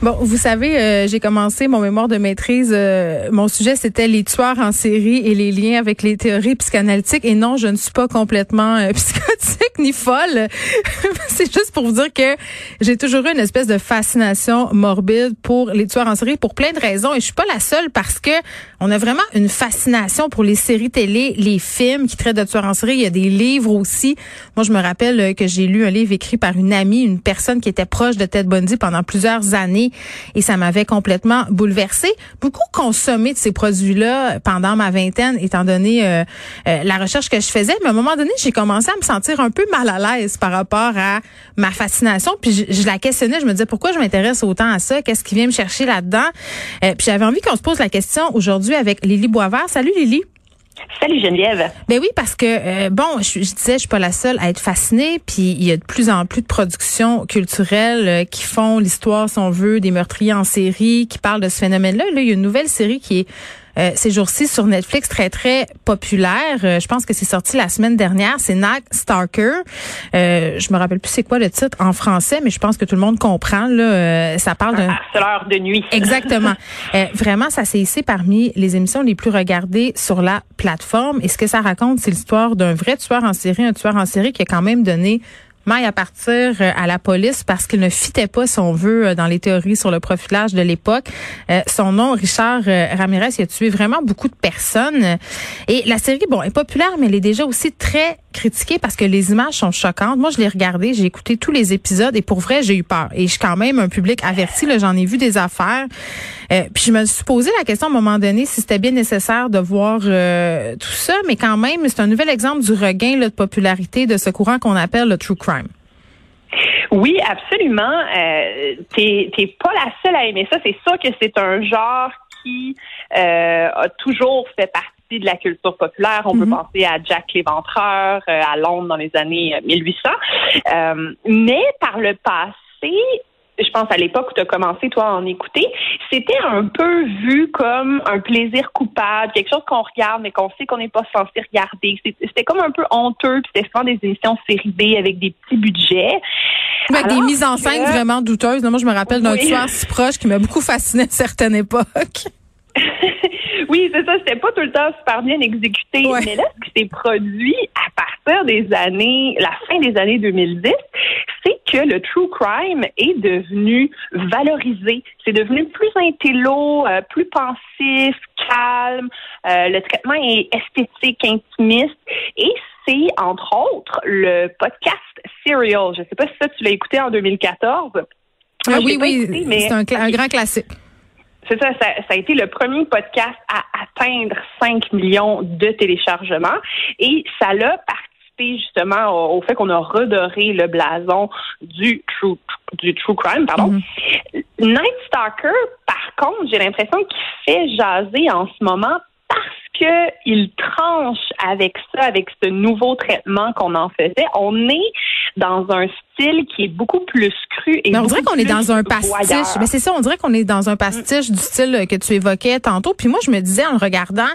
Bon, vous savez, euh, j'ai commencé mon mémoire de maîtrise. euh, mon sujet, c'était les tueurs en série et les liens avec les théories psychanalytiques. Et non, je ne suis pas complètement euh, psychotique ni folle. C'est juste pour vous dire que j'ai toujours eu une espèce de fascination morbide pour les tueurs en série pour plein de raisons. Et je suis pas la seule parce que on a vraiment une fascination pour les séries télé, les films qui traitent de tueurs en série. Il y a des livres aussi. Moi, je me rappelle euh, que j'ai lu un livre écrit par une amie, une personne qui était proche de Ted Bundy pendant plusieurs années et ça m'avait complètement bouleversée. Beaucoup consommé de ces produits-là pendant ma vingtaine, étant donné euh, euh, la recherche que je faisais. Mais à un moment donné, j'ai commencé à me sentir un peu mal à l'aise par rapport à ma fascination. Puis je, la questionnais, je me disais pourquoi je m'intéresse autant à ça, qu'est-ce qui vient me chercher là-dedans? Euh, puis j'avais envie qu'on se pose la question aujourd'hui avec Lily Boisvert. Salut Lily. Salut Geneviève. Ben oui, parce que euh, bon, je, disais, je suis pas la seule à être fascinée, puis il y a de plus en plus de productions culturelles euh, qui font l'histoire, si on veut, des meurtriers en série, qui parlent de ce phénomène-là. Là, il y a une nouvelle série qui est euh, ces jours-ci sur Netflix très très populaire. Euh, je pense que c'est sorti la semaine dernière. C'est Night Stalker. Euh, je me rappelle plus c'est quoi le titre en français, mais je pense que tout le monde comprend. Là, euh, ça parle d'un Harceleur de nuit. Exactement. Euh, vraiment, ça s'est hissé parmi les émissions les plus regardées sur la plateforme. Et ce que ça raconte, c'est l'histoire d'un vrai tueur en série, un tueur en série qui a quand même donné maille à partir euh, à la police parce qu'il ne fitait pas, si on veut, euh, dans les théories sur le profilage de l'époque. Euh, son nom, Richard euh, Ramirez, il a tué vraiment beaucoup de personnes. Et la série, bon, est populaire, mais elle est déjà aussi très critiquée parce que les images sont choquantes. Moi, je l'ai regardée, j'ai écouté tous les épisodes et pour vrai, j'ai eu peur. Et je suis quand même un public averti, là, j'en ai vu des affaires. Euh, puis je me suis posé la question à un moment donné si c'était bien nécessaire de voir euh, tout ça, mais quand même, c'est un nouvel exemple du regain là, de popularité de ce courant qu'on appelle le true crime. Oui, absolument. Euh, t'es, pas la seule à aimer ça. C'est sûr que c'est un genre qui euh, a toujours fait partie de la culture populaire. On peut Mhm. penser à Jack l'Éventreur, euh, à Londres dans les années euh, 1800. Euh, mais par le passé, je pense à l'époque où tu as commencé, toi, à en écouter, c'était un peu vu comme un plaisir coupable, quelque chose qu'on regarde, mais qu'on sait qu'on n'est pas censé regarder. C'était comme un peu honteux, puis c'était souvent des émissions série B avec des petits budgets. Avec des mises en scène que- vraiment douteuses. Moi, je me rappelle d'un Oui. tueur si proche qui m'a beaucoup fasciné à une certaine époque. oui, c'est ça, c'était pas tout le temps super bien exécuté. Ouais. Mais là, ce qui s'est produit à partir des années, la fin des années 2010, c'est que le true crime est devenu valorisé. C'est devenu plus intello, euh, plus pensif, calme. Euh, le traitement est esthétique, intimiste. Et c'est, entre autres, le podcast Serial. Je sais pas si ça, tu l'as écouté en 2014. Moi, Ah oui, oui, écouté, mais- c'est un grand classique. C'est ça, ça, ça a été le premier podcast à atteindre 5 millions de téléchargements et ça l'a participé justement au, au fait qu'on a redoré le blason du true, du true crime. Pardon. Mhm. Night Stalker, par contre, j'ai l'impression qu'il fait jaser en ce moment parce que il tranche avec ça, avec ce nouveau traitement qu'on en faisait. On est dans un style qui est beaucoup plus cru et Mais on dirait qu'on est dans un pastiche. voyeur. Mais c'est ça, on dirait qu'on est dans un pastiche du style que tu évoquais tantôt. Puis moi, je me disais en le regardant,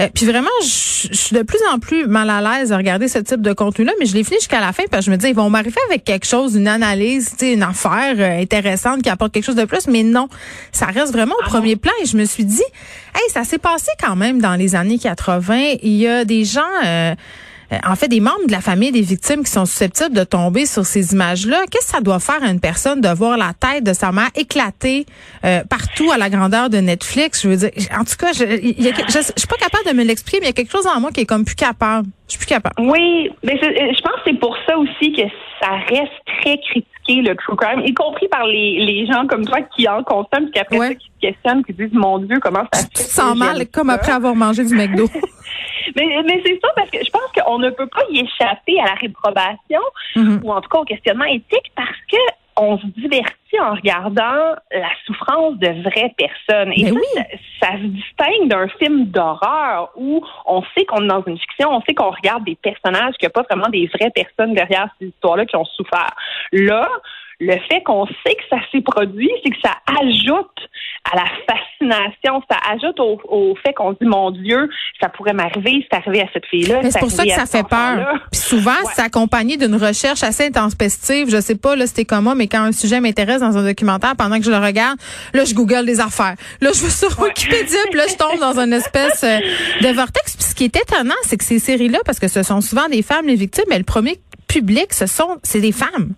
euh, puis vraiment, je, je suis de plus en plus mal à l'aise à regarder ce type de contenu-là, mais je l'ai fini jusqu'à la fin parce que je me disais, ils vont m'arriver avec quelque chose, une analyse, une affaire euh, intéressante qui apporte quelque chose de plus, mais non, ça reste vraiment au premier plan. Et je me suis dit, hey, ça s'est passé quand même dans les années 80. Il y a des gens... euh, euh, en fait, des membres de la famille des victimes qui sont susceptibles de tomber sur ces images-là, qu'est-ce que ça doit faire à une personne de voir la tête de sa mère éclater euh, partout à la grandeur de Netflix? Je veux dire, en tout cas, je, il y a, je, je suis pas capable de me l'expliquer, mais il y a quelque chose en moi qui est comme plus capable. Je suis plus capable. Oui, mais euh, je pense que c'est pour ça aussi que ça reste très critiqué, le true crime, y compris par les, les gens comme toi qui en consomment, puis après Ouais. ça, qui se questionnent, qui disent, mon Dieu, comment ça se Tu te sens mal comme ça? après avoir mangé du McDo. Mais, mais c'est ça, parce que je pense qu'on ne peut pas y échapper à la réprobation, Mhm. ou en tout cas au questionnement éthique, parce que on se divertit en regardant la souffrance de vraies personnes. Et Mais ça, oui. ça, ça se distingue d'un film d'horreur où on sait qu'on est dans une fiction, on sait qu'on regarde des personnages, qu'il n'y a pas vraiment des vraies personnes derrière ces histoires-là qui ont souffert. Là, le fait qu'on sait que ça s'est produit, c'est que ça ajoute à la fascination, ça ajoute au, au fait qu'on se dit mon Dieu, ça pourrait m'arriver, c'est arrivé à cette fille-là. C'est pour ça que ça fait peur. Puis souvent, c'est accompagné d'une recherche assez intempestive. Je sais pas, là, c'était comme moi, mais quand un sujet m'intéresse dans un documentaire, pendant que je le regarde, là, je google des affaires. Là, je vais sur Wikipédia, puis là, je tombe dans une espèce euh, de vortex. Puis ce qui est étonnant, c'est que ces séries-là, parce que ce sont souvent des femmes les victimes, mais le premier public, ce sont, c'est des femmes.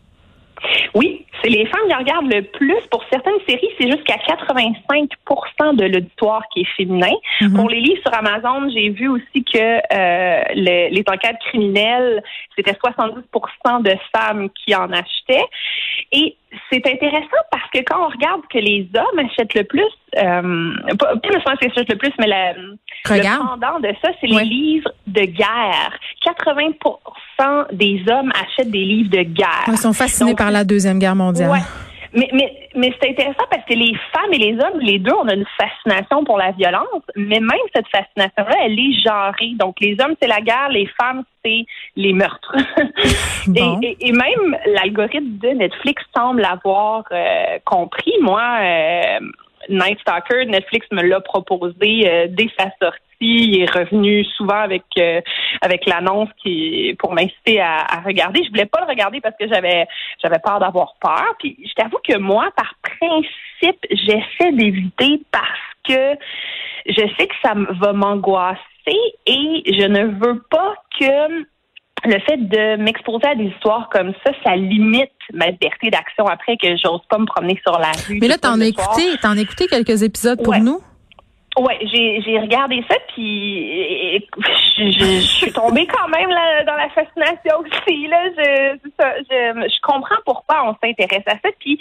Oui, c'est les femmes qui regardent le plus. Pour certaines séries, c'est jusqu'à 85% de l'auditoire qui est féminin. Mhm. Pour les livres sur Amazon, j'ai vu aussi que euh, le- les enquêtes criminelles, c'était 70 de femmes qui en achetaient. Et c'est intéressant parce que quand on regarde que les hommes achètent le plus, euh, pas, pas le qu'ils achètent le plus, mais la, le pendant de ça, c'est les livres de guerre. 80 des hommes achètent des livres de guerre. Ils sont fascinés Donc, par la Deuxième Guerre mondiale. Ouais. Mais, mais, mais c'est intéressant parce que les femmes et les hommes, les deux, on a une fascination pour la violence, mais même cette fascination-là, elle est genrée. Donc, les hommes, c'est la guerre, les femmes, c'est les meurtres. Bon. et, et, et même l'algorithme de Netflix semble avoir euh, compris. Moi, euh, Night Stalker, Netflix me l'a proposé euh, dès sa sortie. Il est revenu souvent avec euh, avec l'annonce qui pour m'inciter à, regarder. Je voulais pas le regarder parce que j'avais j'avais peur d'avoir peur. Puis je t'avoue que moi, par principe, j'essaie d'éviter parce que je sais que ça va m'angoisser et je ne veux pas que le fait de m'exposer à des histoires comme ça, ça limite ma liberté d'action après que j'ose pas me promener sur la rue. Mais là, t'en as écouté, t'en as écouté quelques épisodes pour Ouais. nous? Ouais, j'ai j'ai regardé ça puis je, je- je suis tombée quand même là, dans la fascination aussi là. Je, c'est ça, je, je comprends pourquoi on s'intéresse à ça. Puis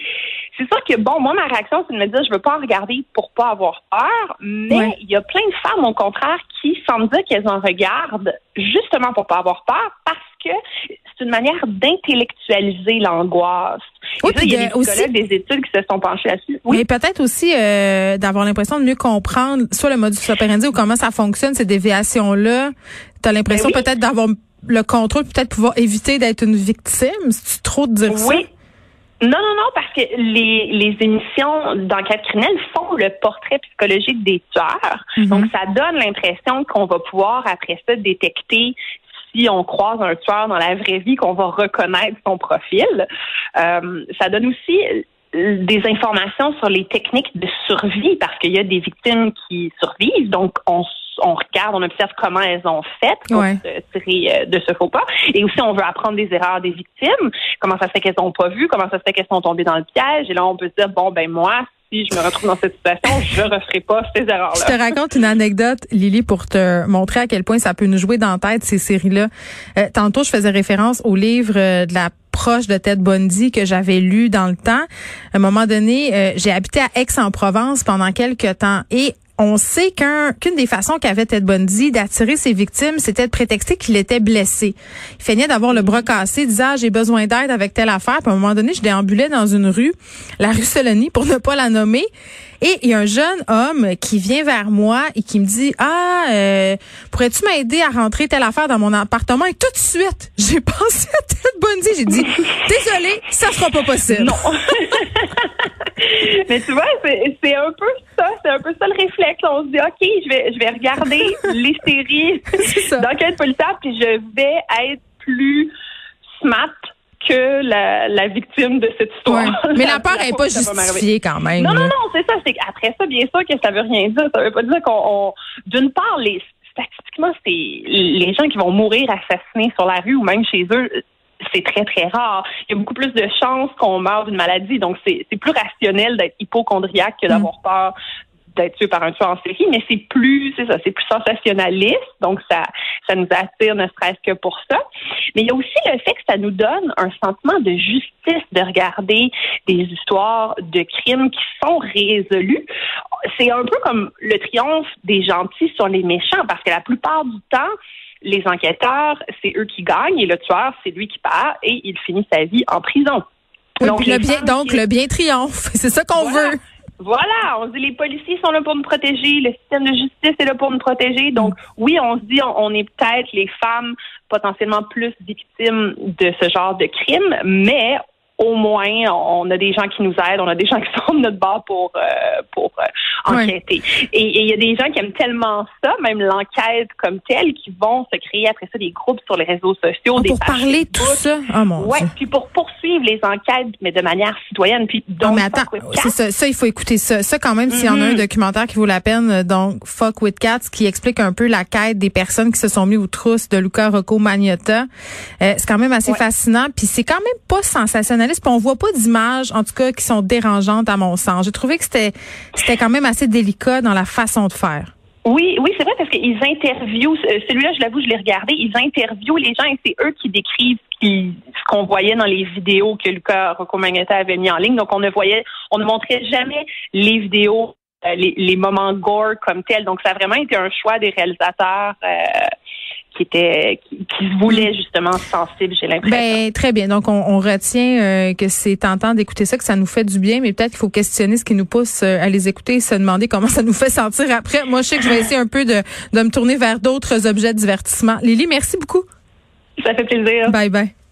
c'est sûr que bon, moi ma réaction c'est de me dire je veux pas en regarder pour pas avoir peur, mais Ouais. il y a plein de femmes au contraire qui semblent dire qu'elles en regardent justement pour pas avoir peur parce que c'est une manière d'intellectualiser l'angoisse. Oui, il y a des aussi- des études qui se sont penchées là-dessus. Oui. Mais peut-être aussi euh, d'avoir l'impression de mieux comprendre soit le modus operandi ou comment ça fonctionne, ces déviations-là. Tu as l'impression Ben oui. peut-être d'avoir le contrôle, peut-être pouvoir éviter d'être une victime. C'est trop de dire ça? Non, non, non, parce que les, les émissions d'enquête criminelle font le portrait psychologique des tueurs. Mhm. Donc, ça donne l'impression qu'on va pouvoir, après ça, détecter si on croise un tueur dans la vraie vie, qu'on va reconnaître son profil. Euh, ça donne aussi des informations sur les techniques de survie parce qu'il y a des victimes qui survivent. Donc, on, on regarde, on observe comment elles ont fait pour Ouais. se tirer euh, de ce faux pas. Et aussi, on veut apprendre des erreurs des victimes. Comment ça se fait qu'elles n'ont pas vu? Comment ça se fait qu'elles sont tombées dans le piège? Et là, on peut se dire, bon, ben moi, si je me retrouve dans cette situation, je ne referai pas ces Je te erreurs-là. raconte une anecdote, Lily, pour te montrer à quel point ça peut nous jouer dans la tête, ces séries-là. Euh, tantôt, je faisais référence au livre euh, de la proche de Ted Bundy que j'avais lu dans le temps. À un moment donné, euh, j'ai habité à Aix-en-Provence pendant quelques temps et on sait qu'un qu'une des façons qu'avait Ted Bundy d'attirer ses victimes, c'était de prétexter qu'il était blessé. Il feignait d'avoir le bras cassé, il disait ah, j'ai besoin d'aide avec telle affaire. Puis à un moment donné, je déambulais dans une rue, la rue Solony, pour ne pas la nommer. Et il y a un jeune homme qui vient vers moi et qui me dit ah euh, pourrais-tu m'aider à rentrer telle affaire dans mon appartement? Et tout de suite j'ai pensé à Ted Bundy j'ai dit désolé ça sera pas possible Non. Mais tu vois, c'est c'est un peu ça, c'est un peu ça le réflexe. On se dit, OK, je vais, je vais regarder les séries d'enquête policière, puis je vais être plus smart que la, la victime de cette histoire. Ouais. mais la peur fois est que pas justifiée quand même Non, non, non, c'est ça. C'est après ça, bien sûr que ça veut rien dire. Ça veut pas dire qu'on, on- d'une part, les statistiquement, c'est les gens qui vont mourir assassinés sur la rue ou même chez eux. C'est très, très rare. Il y a beaucoup plus de chances qu'on meure d'une maladie. Donc, c'est c'est plus rationnel d'être hypochondriaque que d'avoir peur d'être tué par un tueur en série, mais c'est plus, c'est ça, c'est plus sensationnaliste, donc ça, ça nous attire ne serait-ce que pour ça. Mais il y a aussi le fait que ça nous donne un sentiment de justice de regarder des histoires de crimes qui sont résolus. C'est un peu comme le triomphe des gentils sur les méchants, parce que la plupart du temps, les enquêteurs, c'est eux qui gagnent et le tueur, c'est lui qui part et il finit sa vie en prison. Oui, Donc, le bien femmes donc qui- le bien triomphe c'est ça qu'on Voilà. veut Voilà, on se dit les policiers sont là pour nous protéger, le système de justice est là pour nous protéger. Donc oui, on se dit on, on est peut-être les femmes potentiellement plus victimes de ce genre de crime, mais au moins, on a des gens qui nous aident, on a des gens qui sont de notre bord pour euh, pour euh, enquêter. Et il y a des gens qui aiment tellement ça, même l'enquête comme telle, qui vont se créer après ça des groupes sur les réseaux sociaux, ah, des pour parler de tout ça? Oh mon ouais, puis pour poursuivre les enquêtes, mais de manière citoyenne. Puis donc, mais attends, c'est ça, ça, il faut écouter ça. Ça quand même, s'il y en a un mm-hmm. documentaire qui vaut la peine, donc Fuck with Cats, qui explique un peu la quête des personnes qui se sont mis aux trousses de Luca Rocco Magnotta. Euh, c'est quand même assez fascinant, puis c'est quand même pas sensationnaliste. Puis on voit pas d'images, en tout cas, qui sont dérangeantes à mon sens. J'ai trouvé que c'était c'était quand même assez délicat dans la façon de faire. Oui, oui, c'est vrai parce qu'ils interviewent, euh, celui-là, je l'avoue, je l'ai regardé, ils interviewent les gens et c'est eux qui décrivent ce qu'on voyait dans les vidéos que Lucas Rocco avait mis en ligne. Donc, on ne voyait, on ne montrait jamais les vidéos, euh, les, moments gore comme tels. Donc, ça a vraiment été un choix des réalisateurs. Euh, qui était qui, se voulait justement sensible, j'ai l'impression. Ben très bien. Donc on, retient euh, que c'est tentant d'écouter ça, que ça nous fait du bien, mais peut-être qu'il faut questionner ce qui nous pousse euh, à les écouter et se demander comment ça nous fait sentir après. Moi, je sais que je vais essayer un peu de, de me tourner vers d'autres objets de divertissement. Lily, merci beaucoup. Ça fait plaisir. Bye bye.